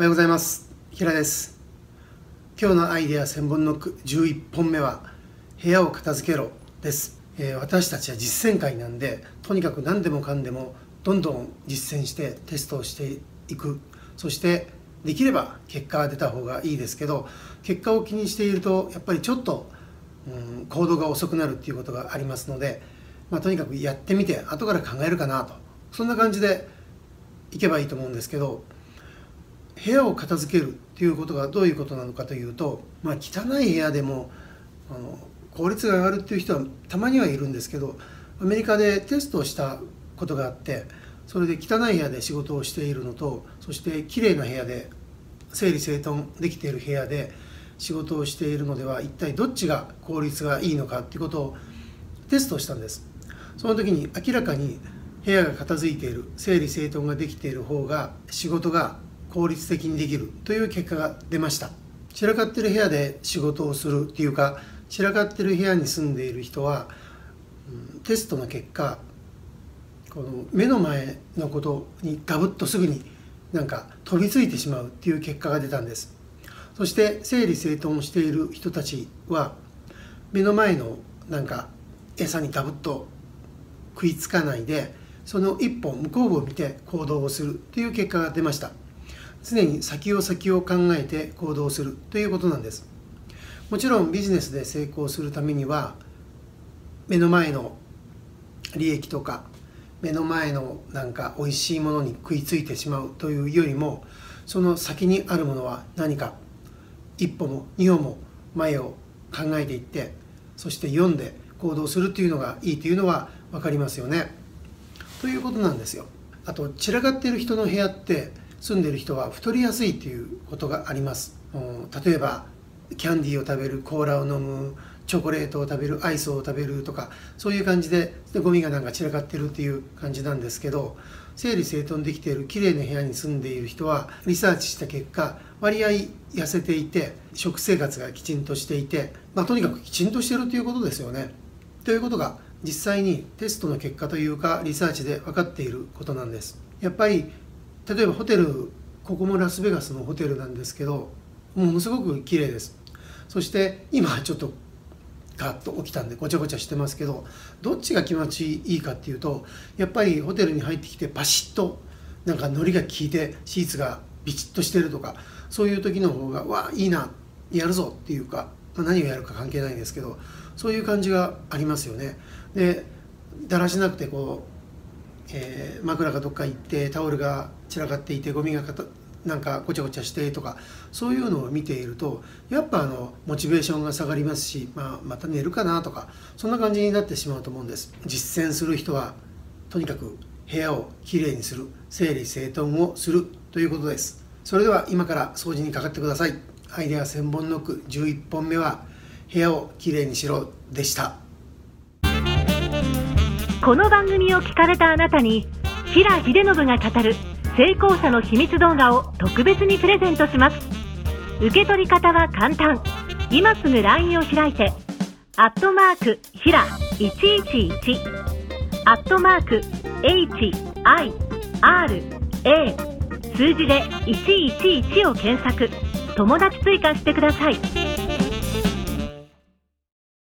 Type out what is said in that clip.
おはようございます。平です。今日のアイデア1000本の11本目は部屋を片付けろです、えー、私たちは実践会なんでとにかく何でもかんでもどんどん実践してテストをしていく。そしてできれば結果が出た方がいいですけど結果を気にしているとやっぱりちょっと、うん、行動が遅くなるっていうことがありますので、まあ、とにかくやってみて後から考えるかなと。そんな感じでいけばいいと思うんですけど部屋を片付けるっていうことがどういうことなのかというと、まあ、汚い部屋でもあの効率が上がるっていう人はたまにはいるんですけどアメリカでテストをしたことがあってそれで汚い部屋で仕事をしているのとそして綺麗な部屋で整理整頓できている部屋で仕事をしているのでは一体どっちが効率がいいのかっていうことをテストしたんです。その時に明らかに部屋が片付いている整理整頓ができている方が仕事が効率的にできるという結果が出ました。散らかってる部屋で仕事をするっていうか散らかってる部屋に住んでいる人は、うん、テストの結果この目の前のことにガブッとすぐになんか飛びついてしまうっていう結果が出たんです。そして整理整頓している人たちは目の前のなんか餌にガブッと食いつかないでその一本向こうを見て行動をするという結果が出ました。常に先を先を考えて行動するということなんですもちろんビジネスで成功するためには目の前の利益とか目の前のなんか美味しいものに食いついてしまうというよりもその先にあるものは何か一歩も二歩も前を考えていってそして読んで行動するというのがいいというのは分かりますよね。ということなんですよ。あと散らかっている人の部屋って住んでる人は太りやすいっていうことがあります例えばキャンディーを食べるコーラを飲むチョコレートを食べるアイスを食べるとかそういう感じででゴミがなんか散らかってるっていう感じなんですけど整理整頓できている綺麗な部屋に住んでいる人はリサーチした結果割合痩せていて食生活がきちんとしていて、まあ、とにかくきちんとしてるということですよね。ということが実際にテストの結果というかリサーチで分かっていることなんです。やっぱり例えばホテルここもラスベガスのホテルなんですけどものすごく綺麗ですそして今ちょっとガッと起きたんでごちゃごちゃしてますけどどっちが気持ちいいかっていうとやっぱりホテルに入ってきてパシッとなんかノリが効いてシーツがビチッとしてるとかそういう時の方がわあいいなやるぞっていうか、まあ、何をやるか関係ないんですけどそういう感じがありますよね。でだらしなくてこうえー、枕がどっか行ってタオルが散らかっていてゴミがかたなんかごちゃごちゃしてとかそういうのを見ているとやっぱあのモチベーションが下がりますし、まあ、また寝るかなとかそんな感じになってしまうと思うんです。実践する人はとにかく部屋をきれいにする整理整頓をするということです。それでは今から掃除にかかってください。アイデア1000本ノック11本目は部屋をきれいにしろでした。この番組を聞かれたあなたに平秀信が語る成功者の秘密動画を特別にプレゼントします。受け取り方は簡単。今すぐ LINE を開いてアットマークひら111アットマーク HIRA 数字で111を検索。友達追加してください。